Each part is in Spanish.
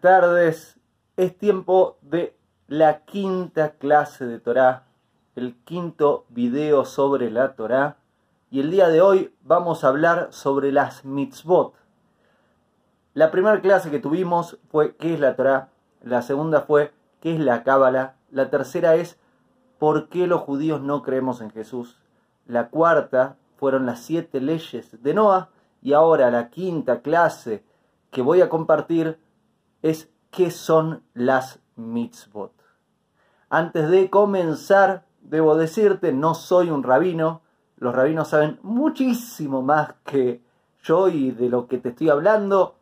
buenas tardes. Es tiempo de la quinta clase de Torah, el quinto video sobre la Torah. Y el día de hoy vamos a hablar sobre las mitzvot. La primera clase que tuvimos fue ¿qué es la Torah? La segunda fue ¿qué es la Cábala? La tercera es ¿por qué los judíos no creemos en Jesús? La cuarta fueron las siete leyes de Noah. Y ahora la quinta clase que voy a compartir es qué son las mitzvot. Antes de comenzar, debo decirte, no soy un rabino, los rabinos saben muchísimo más que yo y de lo que te estoy hablando.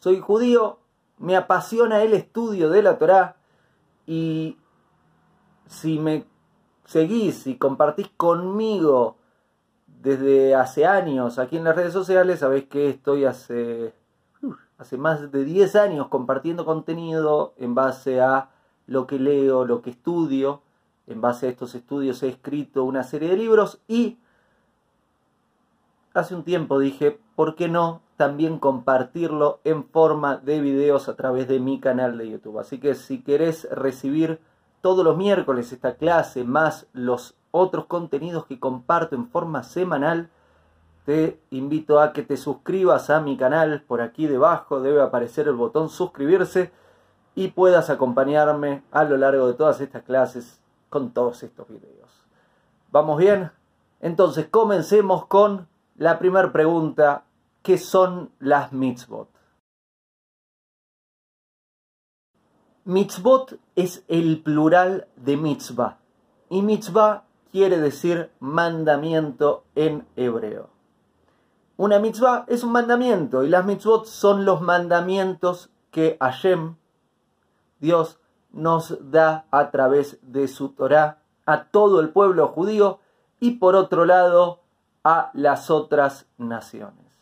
Soy judío, me apasiona el estudio de la Torá y si me seguís y compartís conmigo desde hace años aquí en las redes sociales, sabéis que estoy hace hace más de 10 años compartiendo contenido en base a lo que leo, lo que estudio. En base a estos estudios he escrito una serie de libros y hace un tiempo dije, ¿por qué no también compartirlo en forma de videos a través de mi canal de YouTube? Así que si querés recibir todos los miércoles esta clase más los otros contenidos que comparto en forma semanal, te invito a que te suscribas a mi canal. Por aquí debajo debe aparecer el botón suscribirse y puedas acompañarme a lo largo de todas estas clases con todos estos videos. ¿Vamos bien? Entonces comencemos con la primera pregunta. ¿Qué son las mitzvot? Mitzvot es el plural de mitzvah y mitzvah quiere decir mandamiento en hebreo. Una mitzvah es un mandamiento y las mitzvot son los mandamientos que Hashem, Dios, nos da a través de su Torah a todo el pueblo judío y por otro lado a las otras naciones.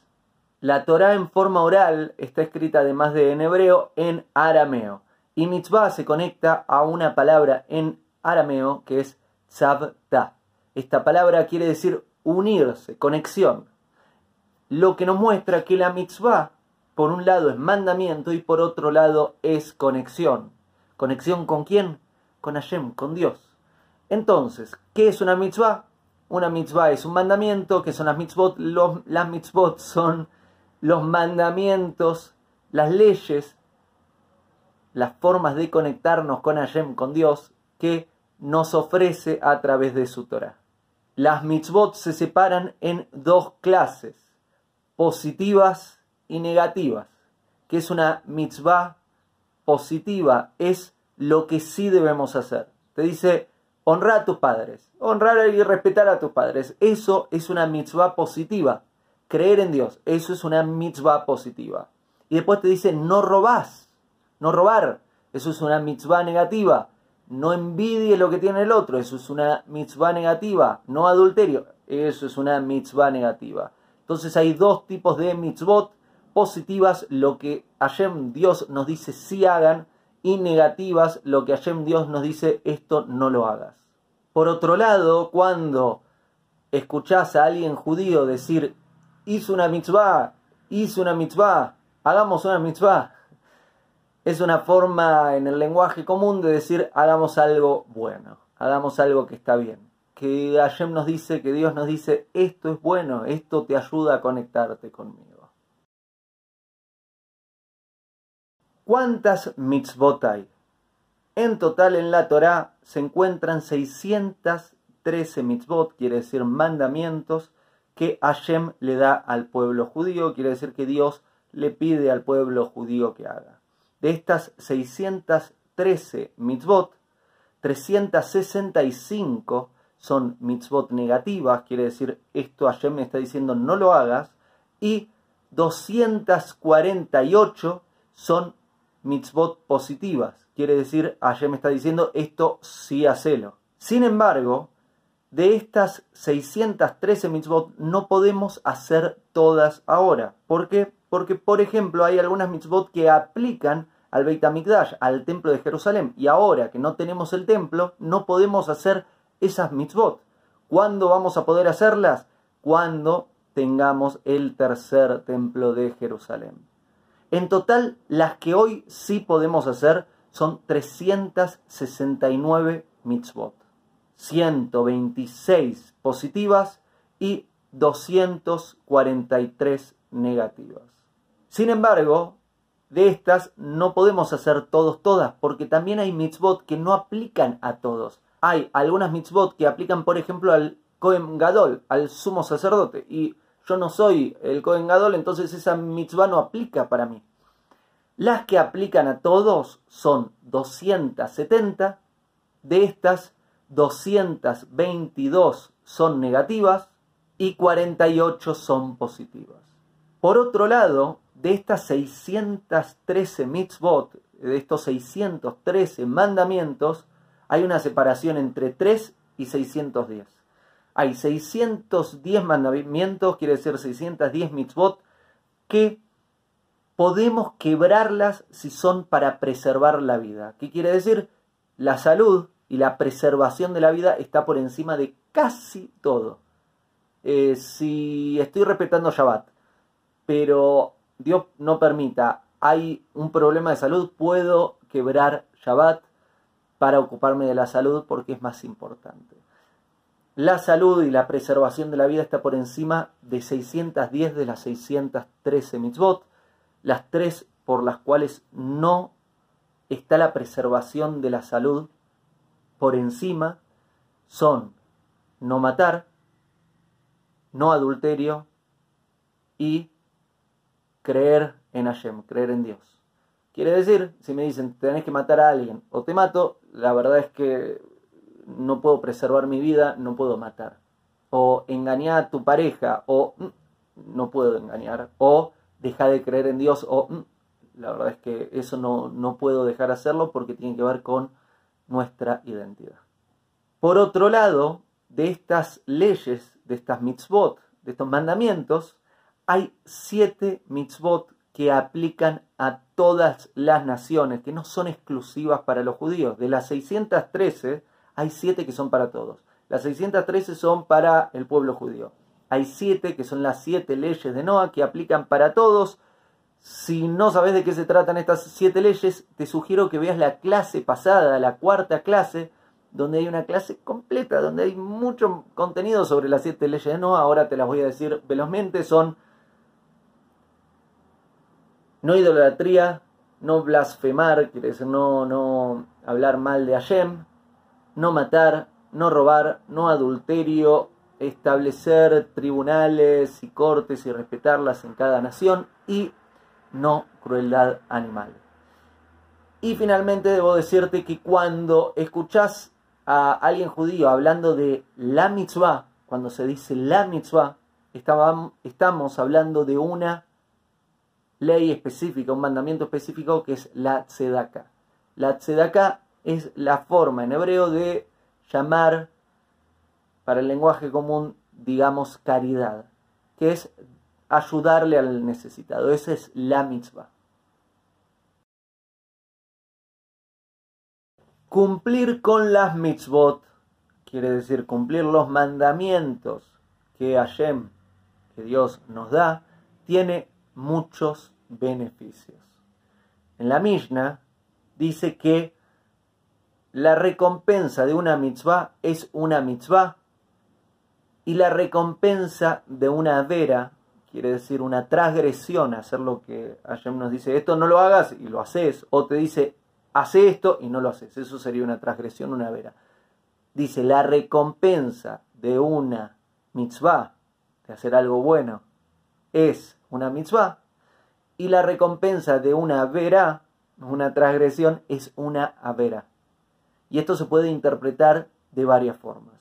La Torah en forma oral está escrita además de en hebreo en arameo y mitzvah se conecta a una palabra en arameo que es tzavta. Esta palabra quiere decir unirse, conexión lo que nos muestra que la mitzvah, por un lado, es mandamiento y por otro lado es conexión. ¿Conexión con quién? Con Hashem, con Dios. Entonces, ¿qué es una mitzvah? Una mitzvah es un mandamiento, que son las mitzvot. las mitzvot son los mandamientos, las leyes, las formas de conectarnos con Hashem, con Dios, que nos ofrece a través de su Torah. Las mitzvot se separan en dos clases positivas y negativas. que es una mitzvah positiva? Es lo que sí debemos hacer. Te dice, honrar a tus padres, honrar y respetar a tus padres. Eso es una mitzvah positiva. Creer en Dios, eso es una mitzvah positiva. Y después te dice, no robás, no robar, eso es una mitzvah negativa. No envidie lo que tiene el otro, eso es una mitzvah negativa. No adulterio, eso es una mitzvah negativa. Entonces hay dos tipos de mitzvot positivas, lo que Hashem Dios nos dice sí hagan, y negativas, lo que Hashem Dios nos dice esto no lo hagas. Por otro lado, cuando escuchás a alguien judío decir hizo una mitzvah, hizo una mitzvah, hagamos una mitzvah, es una forma en el lenguaje común de decir hagamos algo bueno, hagamos algo que está bien que Hashem nos dice, que Dios nos dice, esto es bueno, esto te ayuda a conectarte conmigo. ¿Cuántas mitzvot hay? En total en la Torá se encuentran 613 mitzvot, quiere decir mandamientos, que Hashem le da al pueblo judío, quiere decir que Dios le pide al pueblo judío que haga. De estas 613 mitzvot, 365 son mitzvot negativas, quiere decir esto Hashem me está diciendo no lo hagas, y 248 son mitzvot positivas, quiere decir Hashem me está diciendo esto sí hacelo. Sin embargo, de estas 613 mitzvot no podemos hacer todas ahora. ¿Por? Porque, por ejemplo, hay algunas mitzvot que aplican al Beit HaMikdash, al templo de Jerusalén, y ahora que no tenemos el templo, no podemos hacer esas mitzvot. ¿Cuándo vamos a poder hacerlas? Cuando tengamos el tercer templo de Jerusalén. En total, las que hoy sí podemos hacer son 369 mitzvot. 126 positivas y 243 negativas. Sin embargo, de estas no podemos hacer todos todas, porque también hay mitzvot que no aplican a todos. Hay algunas mitzvot que aplican, por ejemplo, al Kohen Gadol, al sumo sacerdote, y yo no soy el Kohen Gadol, entonces esa mitzvah no aplica para mí. Las que aplican a todos son 270, de estas 222 son negativas y 48 son positivas. Por otro lado, de estas 613 mitzvot, de estos 613 mandamientos, hay una separación entre 3 y 610. Hay 610 mandamientos, quiere decir 610 mitzvot, que podemos quebrarlas si son para preservar la vida. ¿Qué quiere decir? La salud y la preservación de la vida está por encima de casi todo. Eh, si estoy respetando Shabbat, pero Dios no permita, hay un problema de salud, puedo quebrar Shabbat para ocuparme de la salud porque es más importante. La salud y la preservación de la vida está por encima de 610 de las 613 mitzvot, las tres por las cuales no está la preservación de la salud por encima son no matar, no adulterio y creer en Hashem, creer en Dios. Quiere decir, si me dicen tenés que matar a alguien o te mato, la verdad es que no puedo preservar mi vida, no puedo matar. O engañar a tu pareja, o mm, no puedo engañar. O deja de creer en Dios, o mm, la verdad es que eso no, no puedo dejar de hacerlo porque tiene que ver con nuestra identidad. Por otro lado, de estas leyes, de estas mitzvot, de estos mandamientos, hay siete mitzvot que aplican a todas las naciones, que no son exclusivas para los judíos. De las 613, hay siete que son para todos. Las 613 son para el pueblo judío. Hay siete que son las siete leyes de Noah que aplican para todos. Si no sabes de qué se tratan estas siete leyes, te sugiero que veas la clase pasada, la cuarta clase, donde hay una clase completa, donde hay mucho contenido sobre las siete leyes de Noah. Ahora te las voy a decir velozmente. Son no idolatría, no blasfemar, quiere decir no, no hablar mal de Hashem, no matar, no robar, no adulterio, establecer tribunales y cortes y respetarlas en cada nación y no crueldad animal. Y finalmente debo decirte que cuando escuchas a alguien judío hablando de la mitzvah, cuando se dice la mitzvah, estamos hablando de una ley específica, un mandamiento específico que es la tzedaka. La tzedaka es la forma en hebreo de llamar para el lenguaje común, digamos, caridad, que es ayudarle al necesitado. Esa es la mitzvah. Cumplir con las mitzvot quiere decir cumplir los mandamientos que Hashem, que Dios nos da, tiene muchos beneficios. En la Mishnah dice que la recompensa de una mitzvah es una mitzvah y la recompensa de una vera, quiere decir una transgresión, hacer lo que Hashem nos dice, esto no lo hagas y lo haces, o te dice, hace esto y no lo haces, eso sería una transgresión, una vera. Dice, la recompensa de una mitzvah, de hacer algo bueno, es una mitzvah, y la recompensa de una vera, una transgresión, es una avera. Y esto se puede interpretar de varias formas.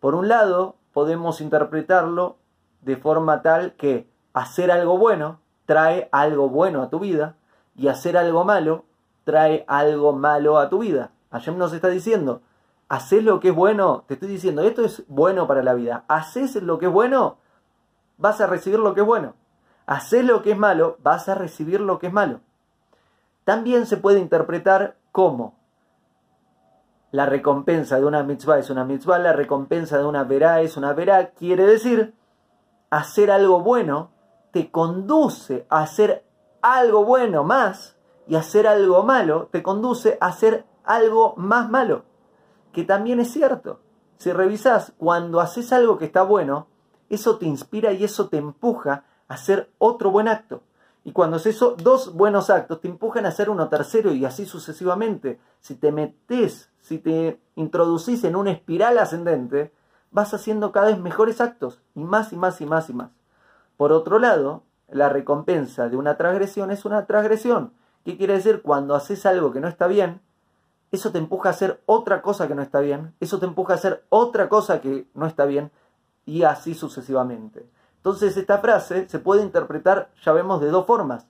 Por un lado, podemos interpretarlo de forma tal que hacer algo bueno trae algo bueno a tu vida y hacer algo malo trae algo malo a tu vida. Hashem nos está diciendo, haces lo que es bueno, te estoy diciendo, esto es bueno para la vida. Haces lo que es bueno, vas a recibir lo que es bueno haces lo que es malo, vas a recibir lo que es malo. También se puede interpretar como la recompensa de una mitzvah es una mitzvah, la recompensa de una verá es una verá, quiere decir hacer algo bueno te conduce a hacer algo bueno más y hacer algo malo te conduce a hacer algo más malo, que también es cierto. Si revisas, cuando haces algo que está bueno, eso te inspira y eso te empuja hacer otro buen acto. Y cuando haces dos buenos actos, te empujan a hacer uno tercero y así sucesivamente. Si te metes, si te introducís en una espiral ascendente, vas haciendo cada vez mejores actos, y más y más y más y más. Por otro lado, la recompensa de una transgresión es una transgresión. ¿Qué quiere decir? Cuando haces algo que no está bien, eso te empuja a hacer otra cosa que no está bien, eso te empuja a hacer otra cosa que no está bien, y así sucesivamente. Entonces esta frase se puede interpretar, ya vemos, de dos formas.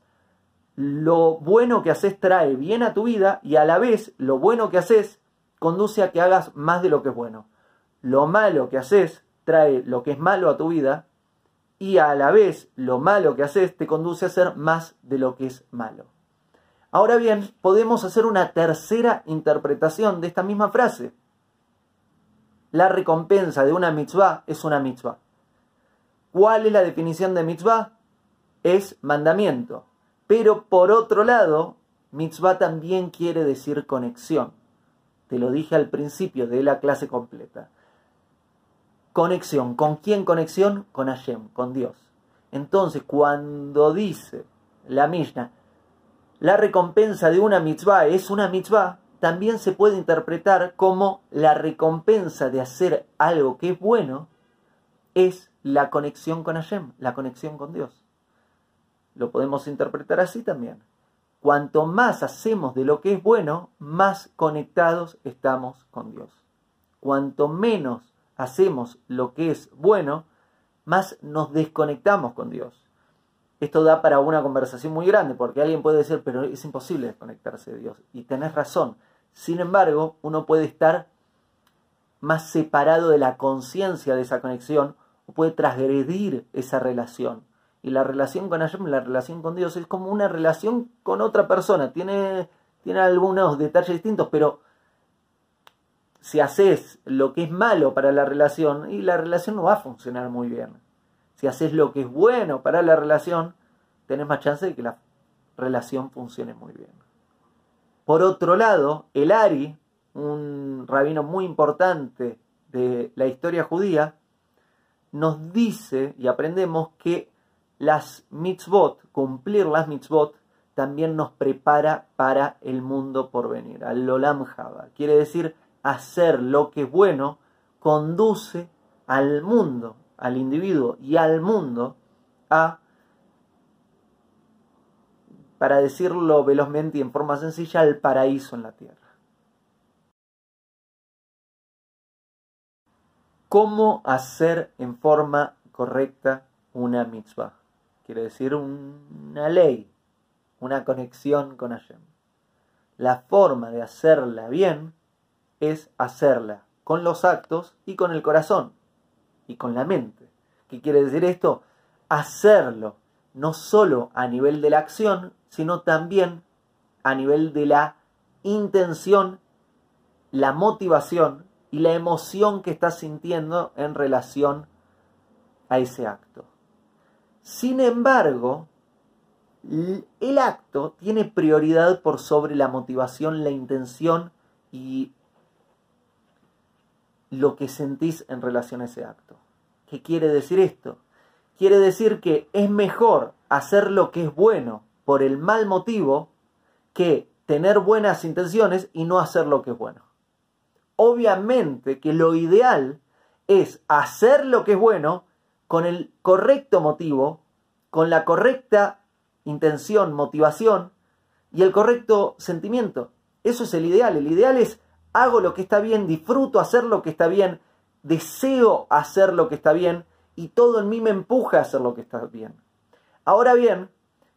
Lo bueno que haces trae bien a tu vida y a la vez lo bueno que haces conduce a que hagas más de lo que es bueno. Lo malo que haces trae lo que es malo a tu vida y a la vez lo malo que haces te conduce a hacer más de lo que es malo. Ahora bien, podemos hacer una tercera interpretación de esta misma frase. La recompensa de una mitzvah es una mitzvah. ¿Cuál es la definición de mitzvah? Es mandamiento. Pero por otro lado, mitzvah también quiere decir conexión. Te lo dije al principio de la clase completa. Conexión. ¿Con quién conexión? Con Hashem, con Dios. Entonces, cuando dice la Mishnah, la recompensa de una mitzvah es una mitzvah, también se puede interpretar como la recompensa de hacer algo que es bueno es la conexión con Hashem, la conexión con Dios. Lo podemos interpretar así también. Cuanto más hacemos de lo que es bueno, más conectados estamos con Dios. Cuanto menos hacemos lo que es bueno, más nos desconectamos con Dios. Esto da para una conversación muy grande, porque alguien puede decir, pero es imposible desconectarse de Dios. Y tenés razón. Sin embargo, uno puede estar más separado de la conciencia de esa conexión o puede transgredir esa relación. Y la relación con Hashem, la relación con Dios, es como una relación con otra persona. Tiene, tiene algunos detalles distintos, pero si haces lo que es malo para la relación, y la relación no va a funcionar muy bien. Si haces lo que es bueno para la relación, tenés más chance de que la relación funcione muy bien. Por otro lado, el Ari, un rabino muy importante de la historia judía, nos dice y aprendemos que las mitzvot, cumplir las mitzvot, también nos prepara para el mundo por venir, al Olam Java. Quiere decir, hacer lo que es bueno conduce al mundo, al individuo y al mundo a, para decirlo velozmente y en forma sencilla, al paraíso en la tierra. ¿Cómo hacer en forma correcta una mitzvah? Quiere decir una ley, una conexión con Hashem. La forma de hacerla bien es hacerla con los actos y con el corazón y con la mente. ¿Qué quiere decir esto? Hacerlo no solo a nivel de la acción, sino también a nivel de la intención, la motivación y la emoción que estás sintiendo en relación a ese acto. Sin embargo, el acto tiene prioridad por sobre la motivación, la intención y lo que sentís en relación a ese acto. ¿Qué quiere decir esto? Quiere decir que es mejor hacer lo que es bueno por el mal motivo que tener buenas intenciones y no hacer lo que es bueno. Obviamente que lo ideal es hacer lo que es bueno con el correcto motivo, con la correcta intención, motivación y el correcto sentimiento. Eso es el ideal. El ideal es hago lo que está bien, disfruto hacer lo que está bien, deseo hacer lo que está bien y todo en mí me empuja a hacer lo que está bien. Ahora bien,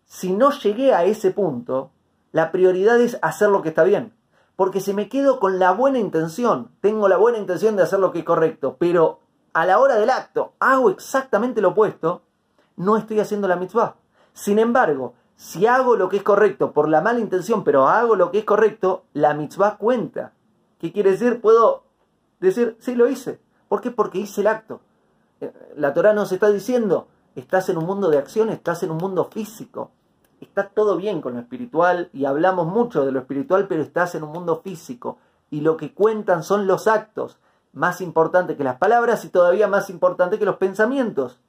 si no llegué a ese punto, la prioridad es hacer lo que está bien. Porque si me quedo con la buena intención, tengo la buena intención de hacer lo que es correcto, pero a la hora del acto hago exactamente lo opuesto, no estoy haciendo la mitzvah. Sin embargo, si hago lo que es correcto por la mala intención, pero hago lo que es correcto, la mitzvah cuenta. ¿Qué quiere decir? Puedo decir, sí, lo hice. ¿Por qué? Porque hice el acto. Eh, la Torah nos está diciendo, estás en un mundo de acción, estás en un mundo físico. Está todo bien con lo espiritual y hablamos mucho de lo espiritual, pero estás en un mundo físico y lo que cuentan son los actos, más importante que las palabras y todavía más importante que los pensamientos.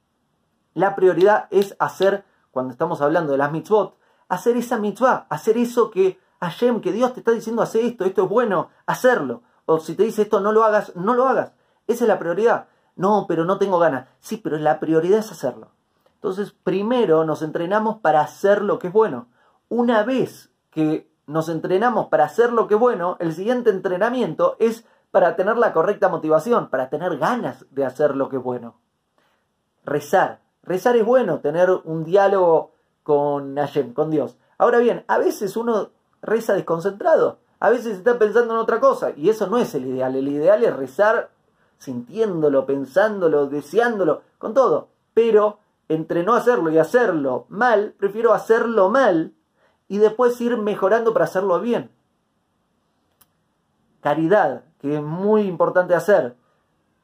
La prioridad es hacer, cuando estamos hablando de las mitzvot, hacer esa mitzvah, hacer eso que Hashem, que Dios te está diciendo, hace esto, esto es bueno, hacerlo. O si te dice esto, no lo hagas, no lo hagas. Esa es la prioridad. No, pero no tengo ganas. Sí, pero la prioridad es hacerlo. Entonces, primero nos entrenamos para hacer lo que es bueno. Una vez que nos entrenamos para hacer lo que es bueno, el siguiente entrenamiento es para tener la correcta motivación, para tener ganas de hacer lo que es bueno. Rezar. Rezar es bueno, tener un diálogo con Hashem, con Dios. Ahora bien, a veces uno reza desconcentrado, a veces está pensando en otra cosa, y eso no es el ideal. El ideal es rezar sintiéndolo, pensándolo, deseándolo, con todo. Pero entre no hacerlo y hacerlo mal, prefiero hacerlo mal y después ir mejorando para hacerlo bien. Caridad, que es muy importante hacer.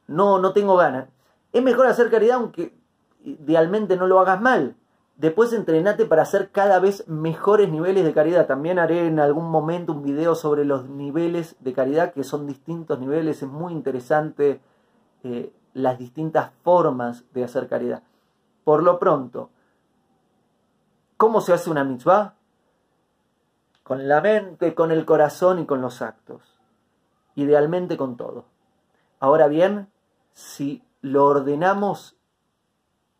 No, no tengo ganas. Es mejor hacer caridad aunque idealmente no lo hagas mal. Después entrenate para hacer cada vez mejores niveles de caridad. También haré en algún momento un video sobre los niveles de caridad, que son distintos niveles. Es muy interesante eh, las distintas formas de hacer caridad. Por lo pronto, ¿cómo se hace una mitzvah? Con la mente, con el corazón y con los actos. Idealmente con todo. Ahora bien, si lo ordenamos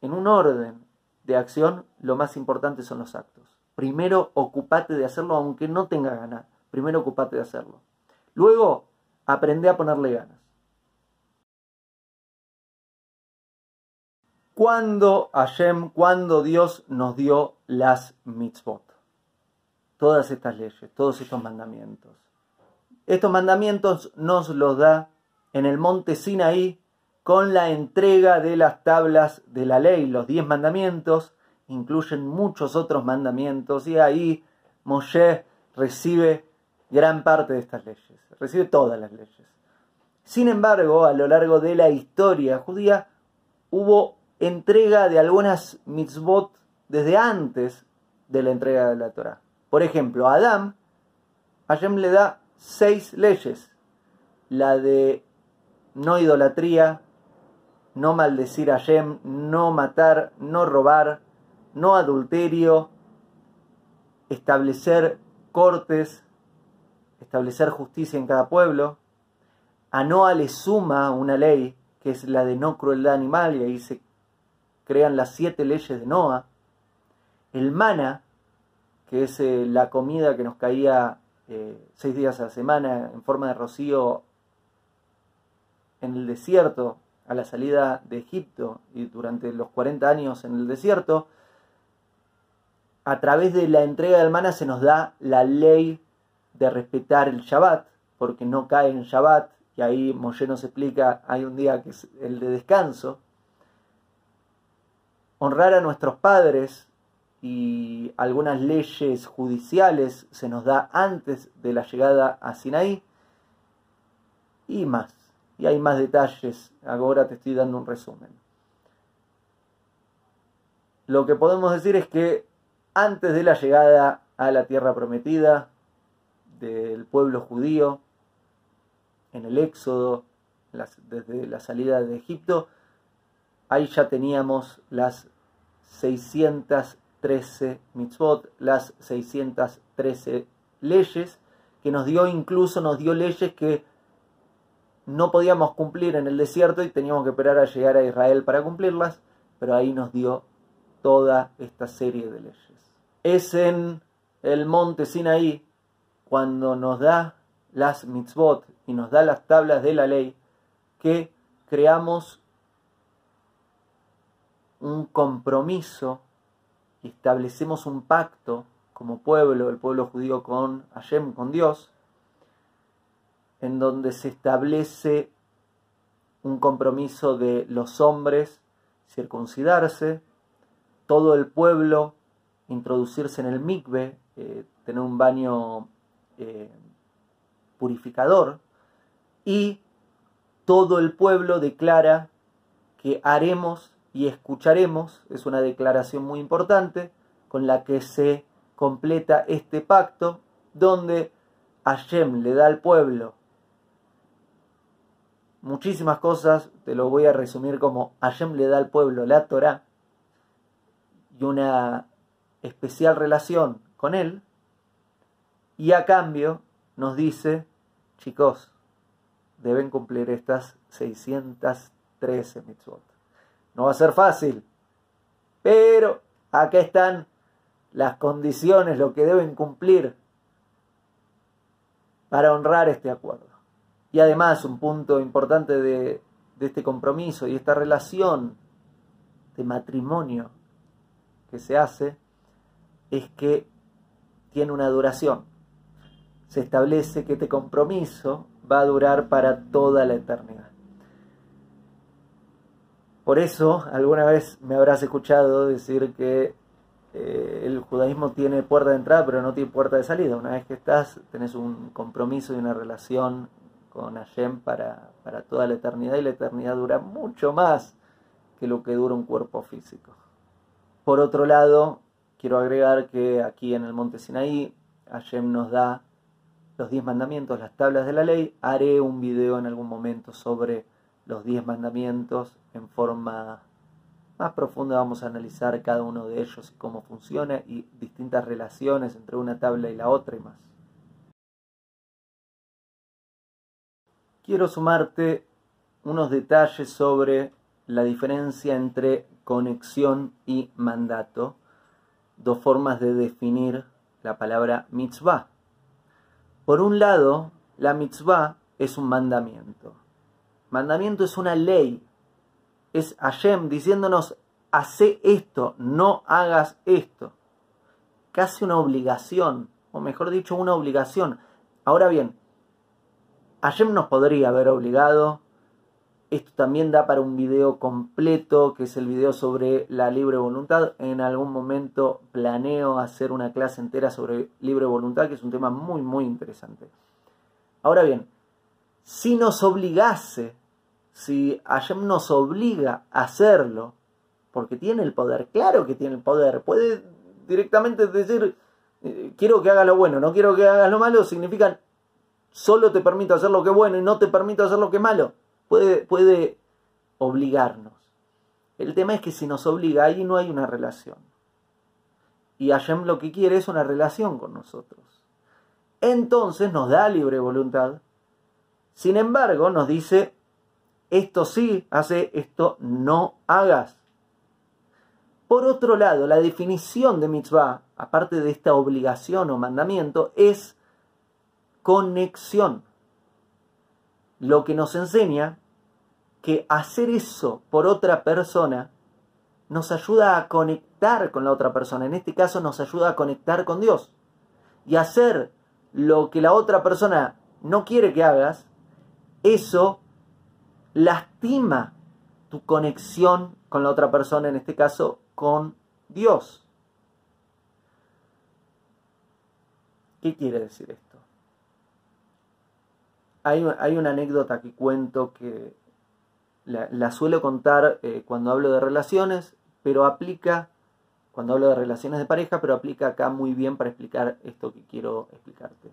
en un orden de acción, lo más importante son los actos. Primero ocupate de hacerlo aunque no tenga ganas. Primero ocupate de hacerlo. Luego, aprende a ponerle ganas. Cuando Hashem, cuando Dios nos dio las mitzvot. Todas estas leyes, todos estos mandamientos. Estos mandamientos nos los da en el monte Sinaí con la entrega de las tablas de la ley. Los diez mandamientos incluyen muchos otros mandamientos y ahí Moshe recibe gran parte de estas leyes, recibe todas las leyes. Sin embargo, a lo largo de la historia judía hubo entrega de algunas mitzvot desde antes de la entrega de la Torah. Por ejemplo, a Adán, Hashem le da seis leyes. La de no idolatría, no maldecir a Hashem, no matar, no robar, no adulterio, establecer cortes, establecer justicia en cada pueblo. A Noah le suma una ley, que es la de no crueldad animal, y ahí se crean las siete leyes de Noah, el mana, que es eh, la comida que nos caía eh, seis días a la semana en forma de rocío en el desierto a la salida de Egipto y durante los 40 años en el desierto, a través de la entrega del mana se nos da la ley de respetar el Shabbat, porque no cae en Shabbat, y ahí Moshe nos explica, hay un día que es el de descanso, honrar a nuestros padres y algunas leyes judiciales se nos da antes de la llegada a Sinaí y más. Y hay más detalles, ahora te estoy dando un resumen. Lo que podemos decir es que antes de la llegada a la tierra prometida del pueblo judío, en el éxodo, desde la salida de Egipto, ahí ya teníamos las 613 mitzvot, las 613 leyes, que nos dio incluso, nos dio leyes que no podíamos cumplir en el desierto y teníamos que esperar a llegar a Israel para cumplirlas, pero ahí nos dio toda esta serie de leyes. Es en el monte Sinaí cuando nos da las mitzvot y nos da las tablas de la ley que creamos un compromiso establecemos un pacto como pueblo, el pueblo judío con Hashem, con Dios, en donde se establece un compromiso de los hombres circuncidarse, todo el pueblo introducirse en el mikve, eh, tener un baño eh, purificador, y todo el pueblo declara que haremos y escucharemos, es una declaración muy importante, con la que se completa este pacto donde Hashem le da al pueblo muchísimas cosas, te lo voy a resumir como Hashem le da al pueblo la Torah y una especial relación con él, y a cambio nos dice, chicos, deben cumplir estas 613 mitzvot. No va a ser fácil, pero acá están las condiciones, lo que deben cumplir para honrar este acuerdo. Y además, un punto importante de, este compromiso y esta relación de matrimonio que se hace es que tiene una duración. Se establece que este compromiso va a durar para toda la eternidad. Por eso, alguna vez me habrás escuchado decir que eh, el judaísmo tiene puerta de entrada, pero no tiene puerta de salida. Una vez que estás, tenés un compromiso y una relación con Hashem para, para toda la eternidad y la eternidad dura mucho más que lo que dura un cuerpo físico. Por otro lado, quiero agregar que aquí en el monte Sinaí, Hashem nos da los diez mandamientos, las tablas de la ley. Haré un video en algún momento sobre los diez mandamientos en forma más profunda. Vamos a analizar cada uno de ellos y cómo funciona y distintas relaciones entre una tabla y la otra y más. quiero sumarte unos detalles sobre la diferencia entre conexión y mandato, dos formas de definir la palabra mitzvah. Por un lado, la mitzvah es un mandamiento. Mandamiento es una ley. Es Hashem diciéndonos, hace esto, no hagas esto. Casi una obligación, o mejor dicho, una obligación. Ahora bien, Hashem nos podría haber obligado. Esto también da para un video completo, que es el video sobre la libre voluntad. En algún momento planeo hacer una clase entera sobre libre voluntad, que es un tema muy, muy interesante. Ahora bien, si nos obligase, si Hashem nos obliga a hacerlo, porque tiene el poder, claro que tiene el poder, puede directamente decir, eh, quiero que hagas lo bueno, no quiero que hagas lo malo, significan solo te permite hacer lo que es bueno y no te permite hacer lo que es malo. Puede, puede obligarnos. El tema es que si nos obliga, ahí no hay una relación. Y Hashem lo que quiere es una relación con nosotros. Entonces nos da libre voluntad. Sin embargo, nos dice, esto sí, hace, esto no hagas. Por otro lado, la definición de mitzvah, aparte de esta obligación o mandamiento, es conexión. Lo que nos enseña que hacer eso por otra persona nos ayuda a conectar con la otra persona. En este caso nos ayuda a conectar con Dios. Y hacer lo que la otra persona no quiere que hagas, eso lastima tu conexión con la otra persona, en este caso con Dios. ¿Qué quiere decir esto? hay, una anécdota que cuento que la, suelo contar eh, cuando hablo de relaciones, pero aplica, cuando hablo de relaciones de pareja, pero aplica acá muy bien para explicar esto que quiero explicarte.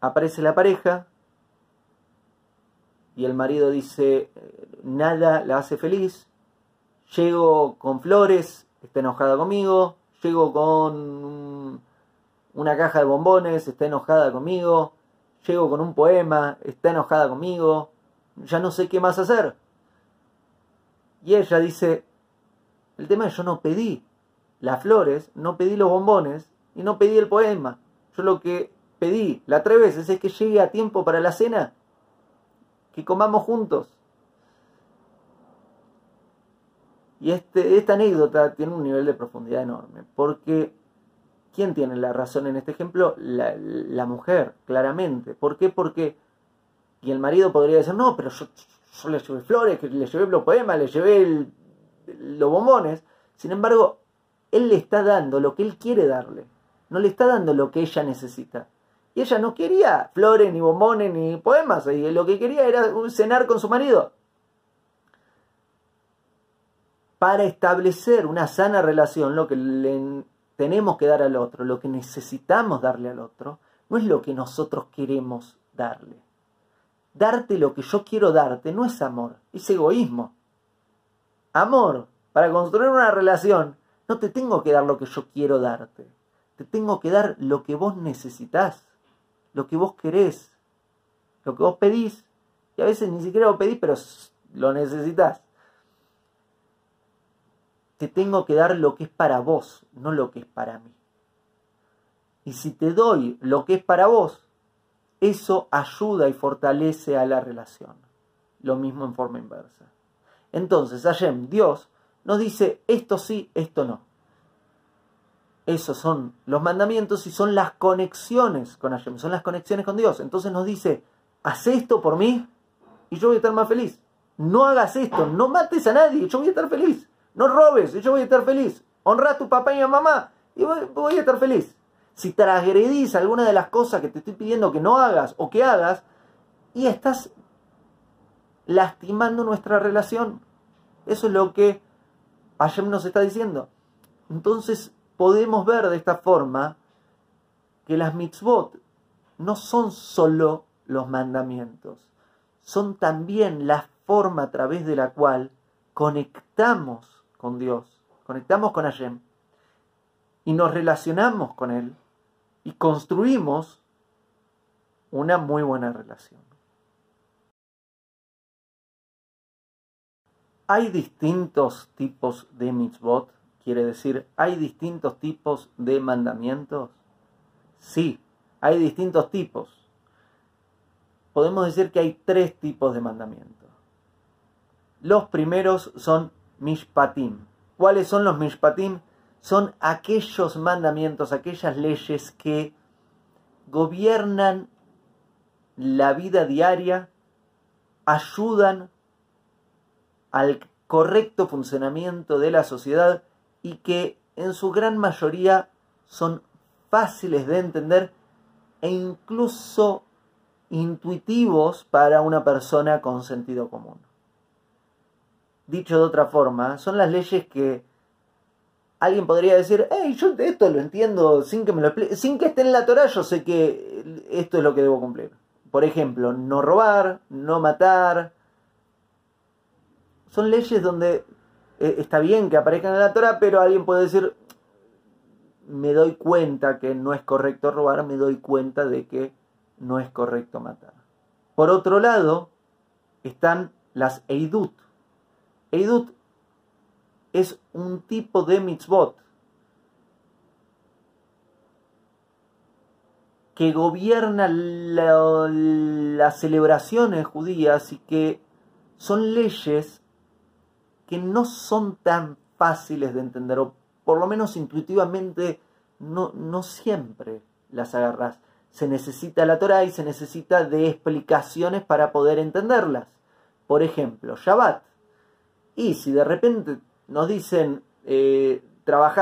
Aparece la pareja y el marido dice, nada la hace feliz, llego con flores, está enojada conmigo, llego con una caja de bombones, está enojada conmigo, llego con un poema, está enojada conmigo, ya no sé qué más hacer. Y ella dice, el tema es yo no pedí las flores, no pedí los bombones y no pedí el poema. Yo lo que pedí la tres veces es que llegue a tiempo para la cena, que comamos juntos. Y este, esta anécdota tiene un nivel de profundidad enorme, porque ¿Quién tiene la razón en este ejemplo? La, mujer, claramente. ¿Por qué? Porque, y el marido podría decir, no, pero yo, le llevé flores, le llevé los poemas, le llevé los bombones. Sin embargo, él le está dando lo que él quiere darle. No le está dando lo que ella necesita. Y ella no quería flores, ni bombones, ni poemas. Y lo que quería era cenar con su marido. para establecer una sana relación, lo que le tenemos que dar al otro, lo que necesitamos darle al otro, no es lo que nosotros queremos darle. Darte lo que yo quiero darte no es amor, es egoísmo. Amor, para construir una relación, no te tengo que dar lo que yo quiero darte. Te tengo que dar lo que vos necesitas, lo que vos querés, lo que vos pedís. Y a veces ni siquiera lo pedís, pero lo necesitas. Te tengo que dar lo que es para vos, no lo que es para mí. Y si te doy lo que es para vos, eso ayuda y fortalece a la relación. Lo mismo en forma inversa. Entonces, Hashem, Dios, nos dice esto sí, esto no. Esos son los mandamientos y son las conexiones con Hashem, son las conexiones con Dios. Entonces nos dice, haz esto por mí y yo voy a estar más feliz. No hagas esto, no mates a nadie, yo voy a estar feliz. No robes yo voy a estar feliz. Honra a tu papá y a mamá y voy a estar feliz. Si transgredís alguna de las cosas que te estoy pidiendo que no hagas o que hagas, y estás lastimando nuestra relación. Eso es lo que Hashem nos está diciendo. Entonces podemos ver de esta forma que las mitzvot no son solo los mandamientos, son también la forma a través de la cual conectamos con Dios, conectamos con Hashem y nos relacionamos con Él y construimos una muy buena relación. Hay distintos tipos de mitzvot, quiere decir, hay distintos tipos de mandamientos. Sí, hay distintos tipos. Podemos decir que hay tres tipos de mandamientos. Los primeros son mishpatim. ¿Cuáles son los mishpatim? Son aquellos mandamientos, aquellas leyes que gobiernan la vida diaria, ayudan al correcto funcionamiento de la sociedad y que en su gran mayoría son fáciles de entender e incluso intuitivos para una persona con sentido común. Dicho de otra forma, son las leyes que alguien podría decir, hey, yo esto lo entiendo sin que me lo sin que esté en la Torah, yo sé que esto es lo que debo cumplir. Por ejemplo, no robar, no matar, son leyes donde eh, está bien que aparezcan en la Torah, pero alguien puede decir, me doy cuenta que no es correcto robar, me doy cuenta de que no es correcto matar. Por otro lado, están las Eidut. Eidut es un tipo de mitzvot que gobierna las celebraciones judías y que son leyes que no son tan fáciles de entender, o por lo menos intuitivamente no, no siempre las agarras. Se necesita la Torah y se necesita de explicaciones para poder entenderlas. Por ejemplo, Shabbat. Y si de repente nos dicen, eh,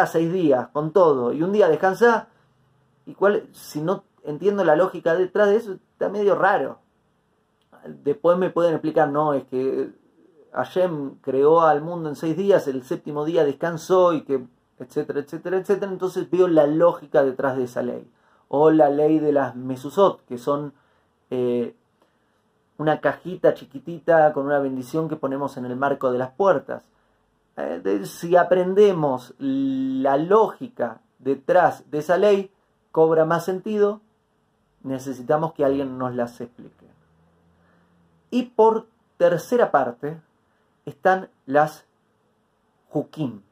seis días con todo y un día descansa, y cuál, si no entiendo la lógica detrás de eso, está medio raro. Después me pueden explicar, no, es que Hashem creó al mundo en seis días, el séptimo día descansó y que, etcétera, etcétera, etcétera. Entonces veo la lógica detrás de esa ley. O la ley de las mesusot, que son eh, una cajita chiquitita con una bendición que ponemos en el marco de las puertas. Eh, si aprendemos la lógica detrás de esa ley, cobra más sentido, necesitamos que alguien nos las explique. Y por tercera parte, están las hukim.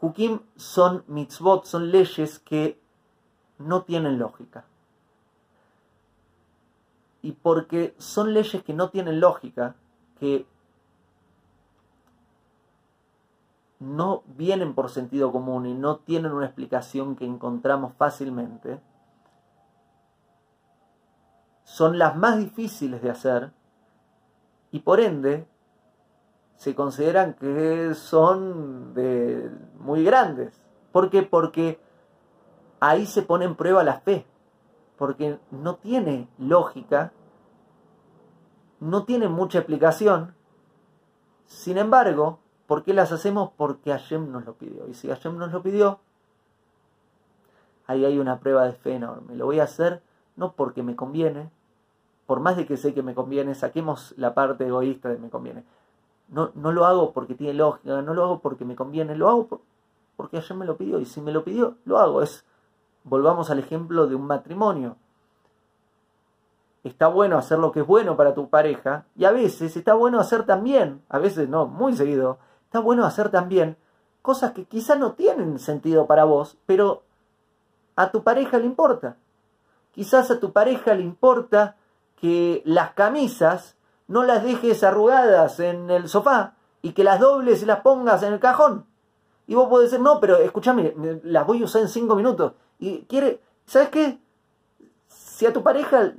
Hukim son mitzvot, son leyes que no tienen lógica. Y porque son leyes que no tienen lógica, que no vienen por sentido común y no tienen una explicación que encontramos fácilmente, son las más difíciles de hacer y por ende se consideran que son de muy grandes. ¿Por qué? Porque ahí se pone en prueba la fe, porque no tiene lógica, no tiene mucha explicación. Sin embargo, ¿Por qué las hacemos? Porque Hashem nos lo pidió. Y si Hashem nos lo pidió, ahí hay una prueba de fe enorme. Lo voy a hacer no porque me conviene, por más de que sé que me conviene, saquemos la parte egoísta de me conviene. No, no lo hago porque tiene lógica, no lo hago porque me conviene, lo hago porque Hashem me lo pidió. Y si me lo pidió, lo hago. Es, volvamos al ejemplo de un matrimonio está bueno hacer lo que es bueno para tu pareja y a veces está bueno hacer también, a veces no, muy seguido, está bueno hacer también cosas que quizá no tienen sentido para vos, pero a tu pareja le importa. Quizás a tu pareja le importa que las camisas no las dejes arrugadas en el sofá y que las dobles y las pongas en el cajón. Y vos podés decir, no, pero escúchame, las voy a usar en cinco minutos. Y quiere, ¿sabes qué? Si a tu pareja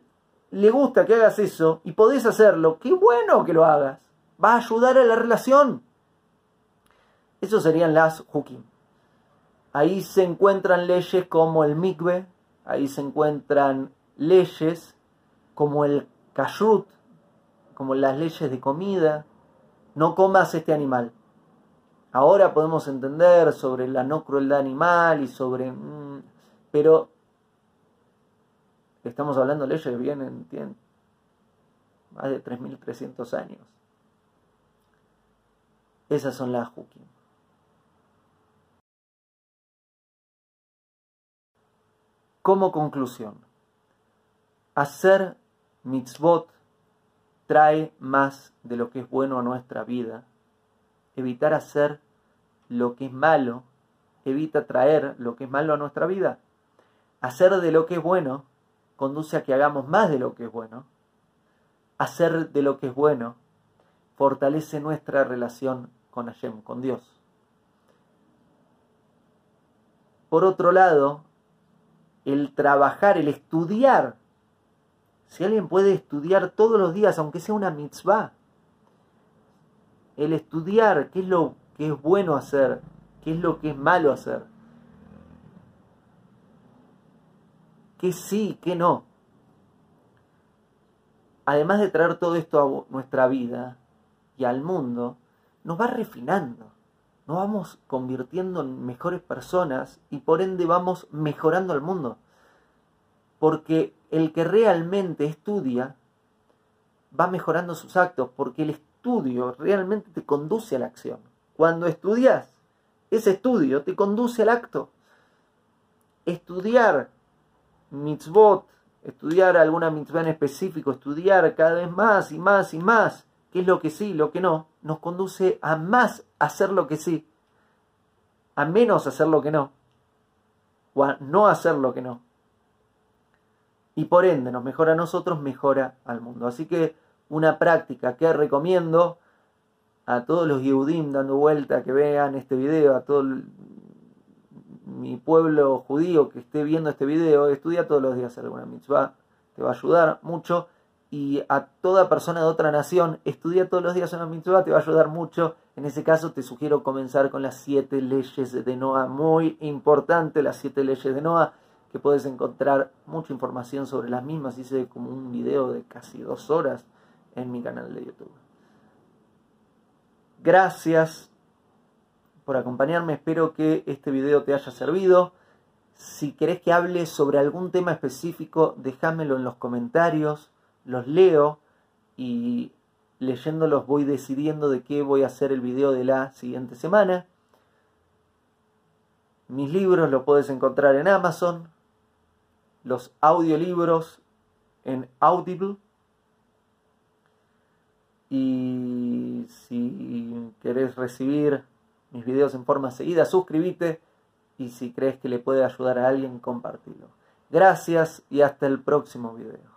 le gusta que hagas eso y podés hacerlo, qué bueno que lo hagas. Va a ayudar a la relación. Eso serían las hukim. Ahí se encuentran leyes como el mikve, ahí se encuentran leyes como el kashrut, como las leyes de comida. No comas este animal. Ahora podemos entender sobre la no crueldad animal y sobre... Mm, pero Estamos hablando de leyes que vienen, tienen más de 3.300 años. Esas son las Hukim. Como conclusión, hacer mitzvot trae más de lo que es bueno a nuestra vida. Evitar hacer lo que es malo evita traer lo que es malo a nuestra vida. Hacer de lo que es bueno conduce a que hagamos más de lo que es bueno. Hacer de lo que es bueno fortalece nuestra relación con Hashem, con Dios. Por otro lado, el trabajar, el estudiar, si alguien puede estudiar todos los días, aunque sea una mitzvah, el estudiar qué es lo que es bueno hacer, qué es lo que es malo hacer, que sí, que no. Además de traer todo esto a nuestra vida y al mundo, nos va refinando, nos vamos convirtiendo en mejores personas y por ende vamos mejorando al mundo. Porque el que realmente estudia va mejorando sus actos, porque el estudio realmente te conduce a la acción. Cuando estudias, ese estudio te conduce al acto. Estudiar mitzvot, estudiar alguna mitzvah en específico, estudiar cada vez más y más y más qué es lo que sí, lo que no, nos conduce a más hacer lo que sí, a menos hacer lo que no, o a no hacer lo que no. Y por ende nos mejora a nosotros, mejora al mundo. Así que una práctica que recomiendo a todos los Yehudim dando vuelta que vean este video, a todo mi pueblo judío que esté viendo este video, estudia todos los días alguna mitzvah, te va a ayudar mucho. Y a toda persona de otra nación, estudia todos los días una mitzvah, te va a ayudar mucho. En ese caso te sugiero comenzar con las siete leyes de Noah, muy importante las siete leyes de Noah, que puedes encontrar mucha información sobre las mismas. Hice como un video de casi dos horas en mi canal de YouTube. Gracias por acompañarme. Espero que este video te haya servido. Si querés que hable sobre algún tema específico, déjamelo en los comentarios, los leo y leyéndolos voy decidiendo de qué voy a hacer el video de la siguiente semana. Mis libros los puedes encontrar en Amazon, los audiolibros en Audible. Y si querés recibir mis videos en forma seguida, suscríbete y si crees que le puede ayudar a alguien, compartilo. Gracias y hasta el próximo video.